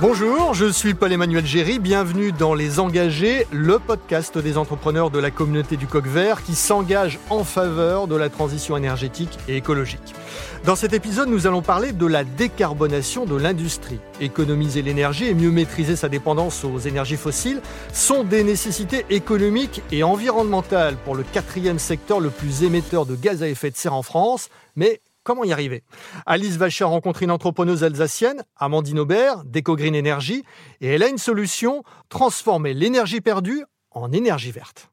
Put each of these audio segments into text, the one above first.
Bonjour, je suis Paul-Emmanuel Géry, bienvenue dans Les Engagés, le podcast des entrepreneurs de la communauté du coq vert qui s'engage en faveur de la transition énergétique et écologique. Dans cet épisode, nous allons parler de la décarbonation de l'industrie. Économiser l'énergie et mieux maîtriser sa dépendance aux énergies fossiles sont des nécessités économiques et environnementales pour le quatrième secteur le plus émetteur de gaz à effet de serre en France, mais Comment y arriver? Alice Vacher rencontre une entrepreneuse alsacienne, Amandine Aubert, d'EcoGreen Energy, et elle a une solution, transformer l'énergie perdue en énergie verte.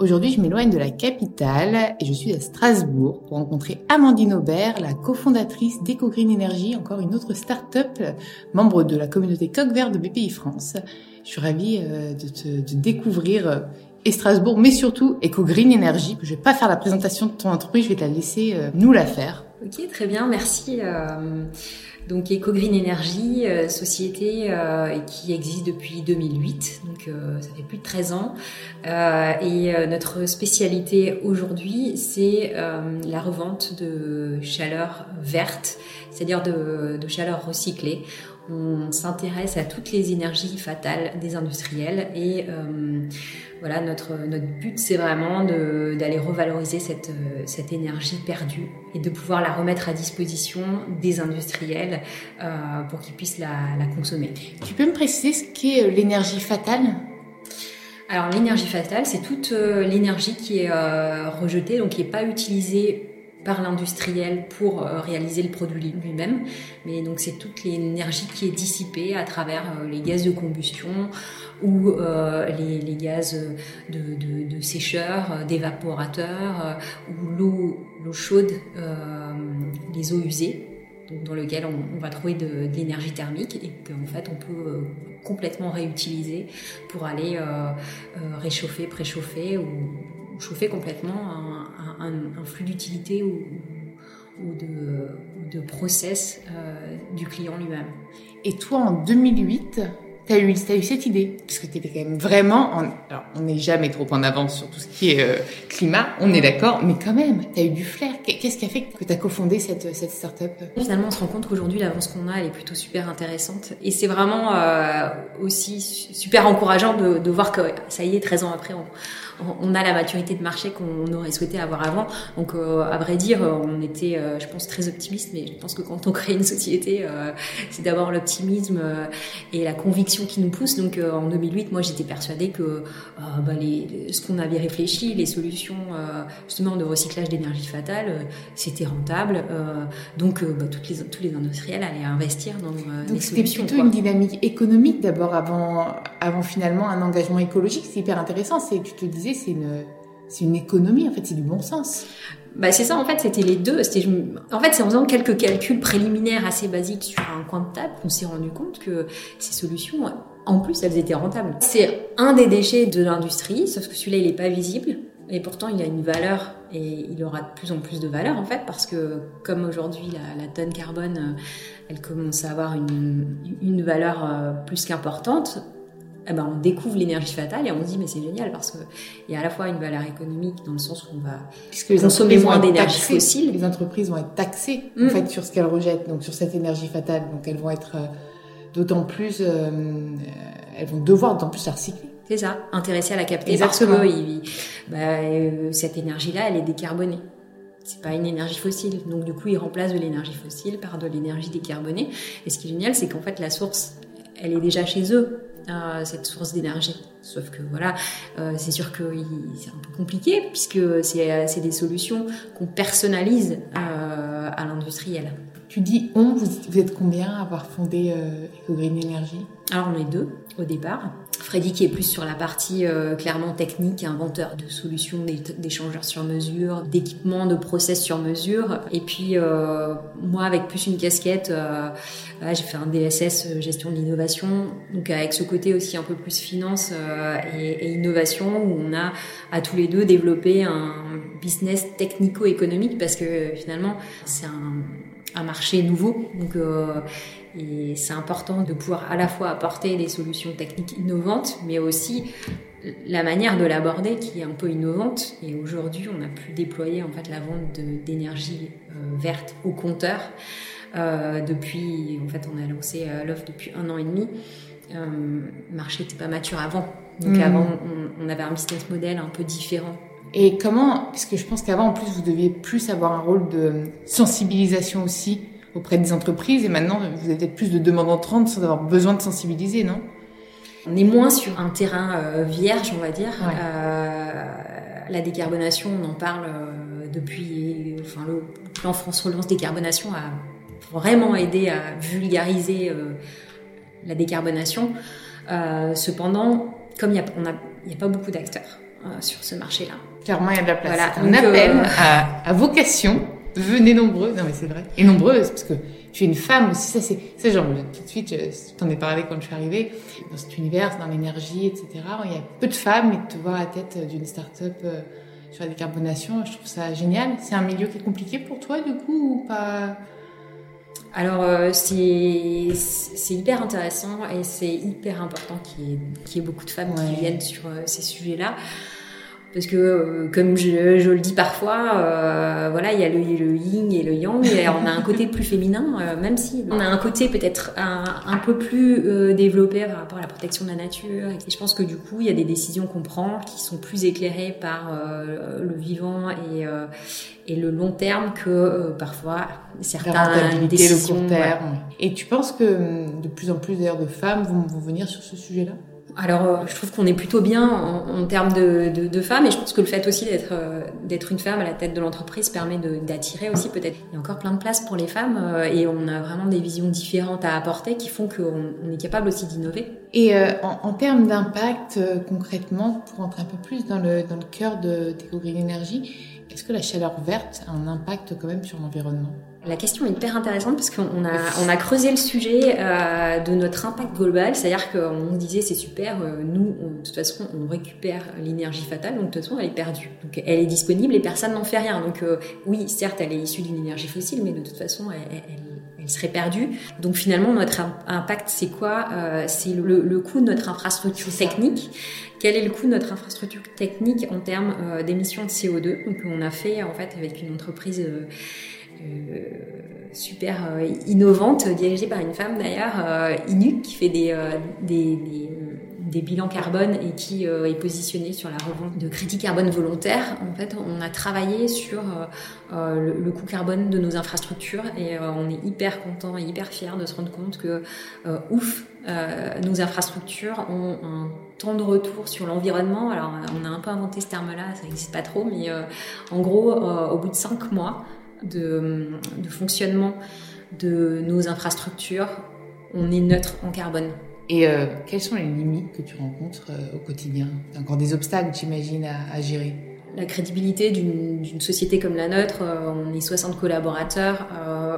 Aujourd'hui, je m'éloigne de la capitale et je suis à Strasbourg pour rencontrer Amandine Aubert, la cofondatrice d'EcoGreen Energy, encore une autre start-up, membre de la communauté Coq Vert de BPI France. Je suis ravie euh, de te découvrir euh, et Strasbourg, mais surtout Eco Green Energy. Je vais pas faire la présentation de ton entreprise, je vais te la laisser euh, nous la faire. Ok, très bien, merci. Euh, donc Eco Green Energy, euh, société qui existe depuis 2008, donc ça fait plus de 13 ans. et notre spécialité aujourd'hui, c'est la revente de chaleur verte, c'est-à-dire de, de chaleur recyclée on s'intéresse à toutes les énergies fatales des industriels et voilà, notre, notre but, c'est vraiment d'aller revaloriser cette, cette énergie perdue et de pouvoir la remettre à disposition des industriels euh, pour qu'ils puissent la, la consommer. Tu peux me préciser ce qu'est euh, l'énergie fatale? Alors l'énergie fatale, c'est toute euh, l'énergie qui est euh, rejetée, donc qui n'est pas utilisée par l'industriel pour euh, réaliser le produit lui-même. Mais donc c'est toute l'énergie qui est dissipée à travers euh, les gaz de combustion ou euh, les, gaz de, de, de sécheurs, d'évaporateurs ou l'eau, chaude, les eaux usées. Dans lequel on, va trouver de, de l'énergie thermique et qu'en fait on peut complètement réutiliser pour aller réchauffer, préchauffer ou chauffer complètement un, un, flux d'utilité ou, de process euh, du client lui-même. Et toi, en 2008, tu as eu, as eu cette idée Parce que tu étais quand même vraiment... En... Alors, on n'est jamais trop en avance sur tout ce qui est euh, climat, on est d'accord, mais quand même, tu as eu du flair. Qu'est-ce qui a fait que tu as cofondé cette, cette start-up? Finalement, on se rend compte qu'aujourd'hui, l'avance qu'on a, elle est plutôt super intéressante. Et c'est vraiment euh, aussi super encourageant de, voir que ça y est, 13 ans après, on a la maturité de marché qu'on aurait souhaité avoir avant. Donc, euh, à vrai dire, on était, je pense, très optimiste, mais je pense que quand on crée une société, c'est d'abord l'optimisme et la conviction qui nous pousse. Donc, en 2008, moi, j'étais persuadée que bah, les, ce qu'on avait réfléchi, les solutions justement de recyclage d'énergie fatale, c'était rentable. donc, bah, toutes les, tous les industriels allaient investir dans donc, les solutions. C'était plutôt une dynamique économique d'abord avant, avant finalement un engagement écologique. C'est hyper intéressant. C'est tu te disais c'est une, c'est une économie, en fait, c'est du bon sens. Bah c'est ça en fait, c'était les deux. En fait c'est en faisant quelques calculs préliminaires assez basiques sur un coin de table qu'on s'est rendu compte que ces solutions, en plus, elles étaient rentables. C'est un des déchets de l'industrie, sauf que celui-là il est pas visible. Et pourtant, il a une valeur et il aura de plus en plus de valeur en fait parce que comme aujourd'hui la, tonne carbone, elle commence à avoir une, une valeur euh, plus qu'importante eh ben, on découvre l'énergie fatale et on se dit mais c'est génial parce que il y a à la fois une valeur économique dans le sens où on va Puisque les consommer moins d'énergie fossile. Les entreprises vont être taxées en mm. fait sur ce qu'elles rejettent, donc sur cette énergie fatale, donc elles vont être euh, d'autant plus, euh, elles vont devoir d'autant plus la recycler. C'est ça, intéressées à la capter Exactement. parce que bah, euh, cette énergie-là, elle est décarbonée c'est pas une énergie fossile. Donc du coup, ils remplacent de l'énergie fossile par de l'énergie décarbonée. Et ce qui est génial, c'est qu'en fait, la source, elle est déjà chez eux cette source d'énergie. Sauf que voilà, euh, c'est sûr que c'est un peu compliqué puisque c'est des solutions qu'on personnalise euh, à l'industriel. Tu dis on, vous, êtes combien à avoir fondé euh, EcoGreen Energy? Alors on est deux au départ. Freddy qui est plus sur la partie euh, clairement technique, inventeur de solutions d'échangeurs sur mesure, d'équipements, de process sur mesure. Et puis euh, moi avec plus une casquette, euh, j'ai fait un DSS euh, gestion de l'innovation, donc avec ce côté aussi un peu plus finance euh, et, et, innovation où on a à tous les deux développé un business technico-économique parce que finalement c'est un un marché nouveau. Donc, euh, Et c'est important de pouvoir à la fois apporter des solutions techniques innovantes, mais aussi la manière de l'aborder qui est un peu innovante. Et aujourd'hui, on a pu déployer en fait la vente d'énergie verte au compteur. depuis, en fait, on a lancé l'offre depuis un an et demi. le marché n'était pas mature avant. Donc hmm. avant, on, on, avait un business model un peu différent et comment, puisque je pense qu'avant, en plus, vous deviez plus avoir un rôle de sensibilisation aussi auprès des entreprises, et maintenant, vous avez plus de demandes entrantes sans avoir besoin de sensibiliser, non? On est moins sur un terrain euh, vierge, on va dire. Euh, la décarbonation, on en parle euh, depuis, enfin, le plan France Relance décarbonation a vraiment aidé à vulgariser la décarbonation. cependant, comme il n'y a, a, pas beaucoup d'acteurs sur ce marché-là, Clairement, il y a de la place. Voilà. On appelle euh, à, vocation. Venez nombreux. Non, mais c'est vrai. Et nombreuses, parce que tu es une femme aussi. Ça, c'est, ça, genre, tout de suite, je t'en ai parlé quand je suis arrivée. Dans cet univers, dans l'énergie, etc. Il y a peu de femmes, et de te voir à la tête d'une start-up euh, sur la décarbonation, je trouve ça génial. C'est un milieu qui est compliqué pour toi, du coup, ou pas? Alors euh, c'est c'est hyper intéressant et c'est hyper important qu'il y, ait, ait beaucoup de femmes qui viennent sur ces sujets-là parce que euh, comme je, je, le dis parfois, euh, voilà, il y a le, le, yin et le yang, et on a un côté plus féminin, euh, même si on a un côté peut-être un, un, peu plus euh, développé par rapport à la protection de la nature. Et je pense que du coup, il y a des décisions qu'on prend qui sont plus éclairées par le vivant et, et le long terme que parfois certaines décisions. Le court terme. Et tu penses que hum, de plus en plus d'ailleurs de femmes vont, vont venir sur ce sujet-là? Alors, euh, je trouve qu'on est plutôt bien en, termes de, de, de, femmes, et je pense que le fait aussi d'être euh, d'être une femme à la tête de l'entreprise permet d'attirer aussi peut-être. Il y a encore plein de place pour les femmes, euh, et on a vraiment des visions différentes à apporter qui font qu'on on est capable aussi d'innover. Et en, en, termes d'impact concrètement, pour entrer un peu plus dans le dans le cœur de Green Energy, est-ce que la chaleur verte a un impact quand même sur l'environnement? La question est hyper intéressante parce qu'on a, on a creusé le sujet euh, de notre impact global, c'est-à-dire qu'on disait c'est super, euh, nous de toute façon on récupère l'énergie fatale, donc de toute façon elle est perdue, donc elle est disponible et personne n'en fait rien. Donc euh, oui, certes elle est issue d'une énergie fossile, mais de toute façon elle, elle, serait perdue. Donc finalement notre impact c'est quoi C'est le, le, coût de notre infrastructure technique. Quel est le coût de notre infrastructure technique en termes d'émissions de CO2 Donc on a fait en fait avec une entreprise super euh, innovante, dirigée par une femme d'ailleurs, euh, Inu, qui fait des, des, bilans carbone et qui est positionnée sur la revente de crédits carbone volontaires. En fait, on a travaillé sur le, coût carbone de nos infrastructures et on est hyper content et hyper fier de se rendre compte que, ouf, nos infrastructures ont un temps de retour sur l'environnement. Alors, on a un peu inventé ce terme-là, ça n'existe pas trop, mais en gros, au bout de cinq mois, de, fonctionnement de nos infrastructures, on est neutre en carbone. Et euh, quelles sont les limites que tu rencontres euh, au quotidien? Encore des obstacles, j'imagine, à, à, gérer La crédibilité d'une société comme la nôtre, euh, on est 60 collaborateurs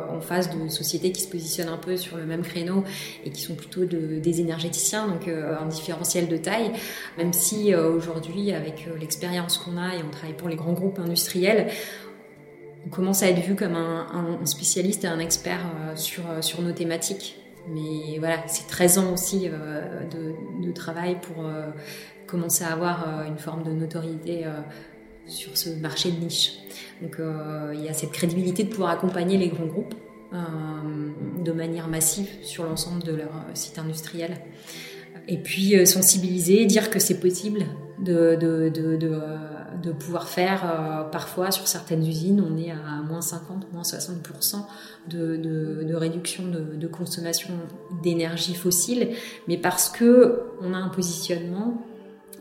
en face de sociétés qui se positionnent un peu sur le même créneau et qui sont plutôt de, des énergéticiens, donc un différentiel de taille. Même si aujourd'hui, avec l'expérience qu'on a et on travaille pour les grands groupes industriels, on commence à être vu comme un, spécialiste et un expert euh, sur, euh, sur nos thématiques. Mais voilà, c'est 13 ans aussi euh, de, travail pour commencer à avoir une forme de notoriété sur ce marché de niche. Donc il y a cette crédibilité de pouvoir accompagner les grands groupes de manière massive sur l'ensemble de leur site industriel. Et puis sensibiliser, dire que c'est possible de de pouvoir faire euh, parfois sur certaines usines, on est à moins 50, moins 60% de, réduction de, consommation d'énergie fossile, mais parce que on a un positionnement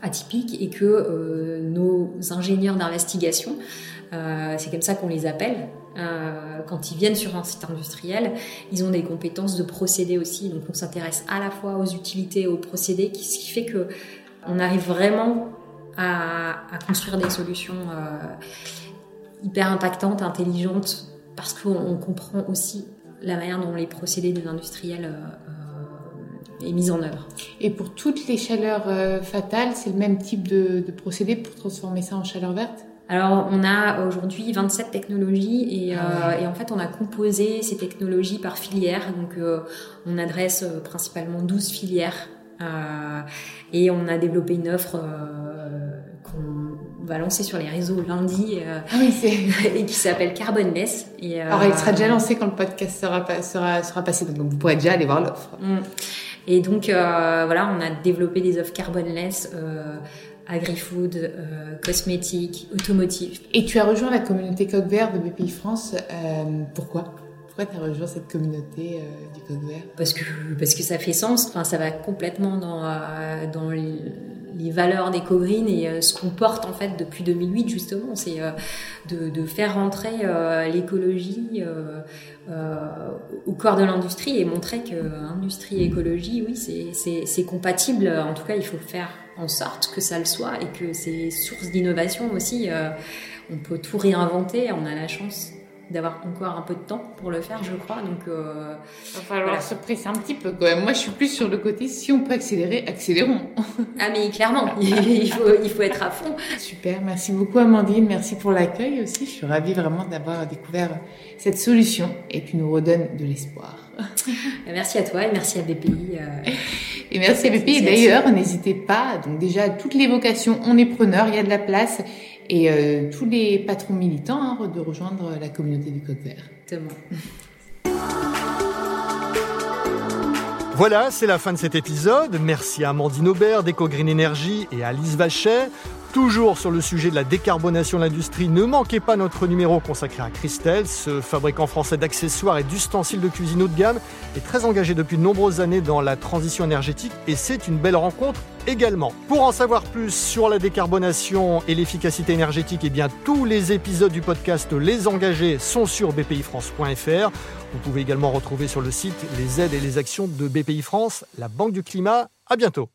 atypique et que euh, nos ingénieurs d'investigation, euh, c'est comme ça qu'on les appelle, quand ils viennent sur un site industriel, ils ont des compétences de procédés aussi. Donc on s'intéresse à la fois aux utilités et aux procédés, ce qui fait que on arrive vraiment à, construire des solutions euh, hyper impactantes, intelligentes, parce qu'on comprend aussi la manière dont les procédés des industriels euh, est mis en œuvre. Et pour toutes les chaleurs euh, fatales, c'est le même type de, de, procédé pour transformer ça en chaleur verte? Alors, on a aujourd'hui 27 technologies et, ah et, en fait, on a composé ces technologies par filière. Donc, on adresse principalement 12 filières euh, et on a développé une offre qu'on va lancer sur les réseaux lundi ah oui, et qui s'appelle Carbonless. Et, Alors, elle sera déjà lancée quand le podcast sera, sera, sera passé, donc vous pourrez déjà aller voir l'offre. Mm. Et donc, euh, voilà, on a développé des offres carbonless, euh, agri-food, euh, cosmétiques, automotive. Et tu as rejoint la communauté Coq Vert de BPI France. Euh, pourquoi? Pourquoi tu as rejoint cette communauté euh, du Coq Vert? Parce que parce que ça fait sens. Enfin, ça va complètement dans euh, dans les, les valeurs d'EcoGreen et euh, ce qu'on porte en fait depuis 2008 justement, c'est euh, de, faire rentrer euh, l'écologie au corps de l'industrie et montrer que industrie et écologie, oui, c'est compatible. En tout cas, il faut faire en sorte que ça le soit et que c'est source d'innovation aussi. on peut tout réinventer. On a la chance d'avoir encore un peu de temps pour le faire, je crois. Donc, euh, il va falloir se presser un petit peu quand même. Moi, je suis plus sur le côté si on peut accélérer, accélérons. ah mais clairement, il faut il faut être à fond. Super, merci beaucoup Amandine, merci pour l'accueil aussi. Je suis ravie vraiment d'avoir découvert cette solution et tu nous redonnes de l'espoir. merci à toi et merci à BPI. Euh, et merci à BPI. D'ailleurs, n'hésitez pas. Donc déjà, toutes les vocations, on est preneur, il y a de la place et euh, tous les patrons militants hein, de rejoindre la communauté du Coq Vert. Voilà, c'est la fin de cet épisode. Merci à Amandine Aubert d'Eco Green Energy et à Alice Vachet. Toujours sur le sujet de la décarbonation de l'industrie, ne manquez pas notre numéro consacré à Christelle, ce fabricant français d'accessoires et d'ustensiles de cuisine haut de gamme, est très engagé depuis de nombreuses années dans la transition énergétique et c'est une belle rencontre également. Pour en savoir plus sur la décarbonation et l'efficacité énergétique, eh bien tous les épisodes du podcast Les Engagés sont sur bpifrance.fr. Vous pouvez également retrouver sur le site les aides et les actions de BPI France, la Banque du Climat. À bientôt.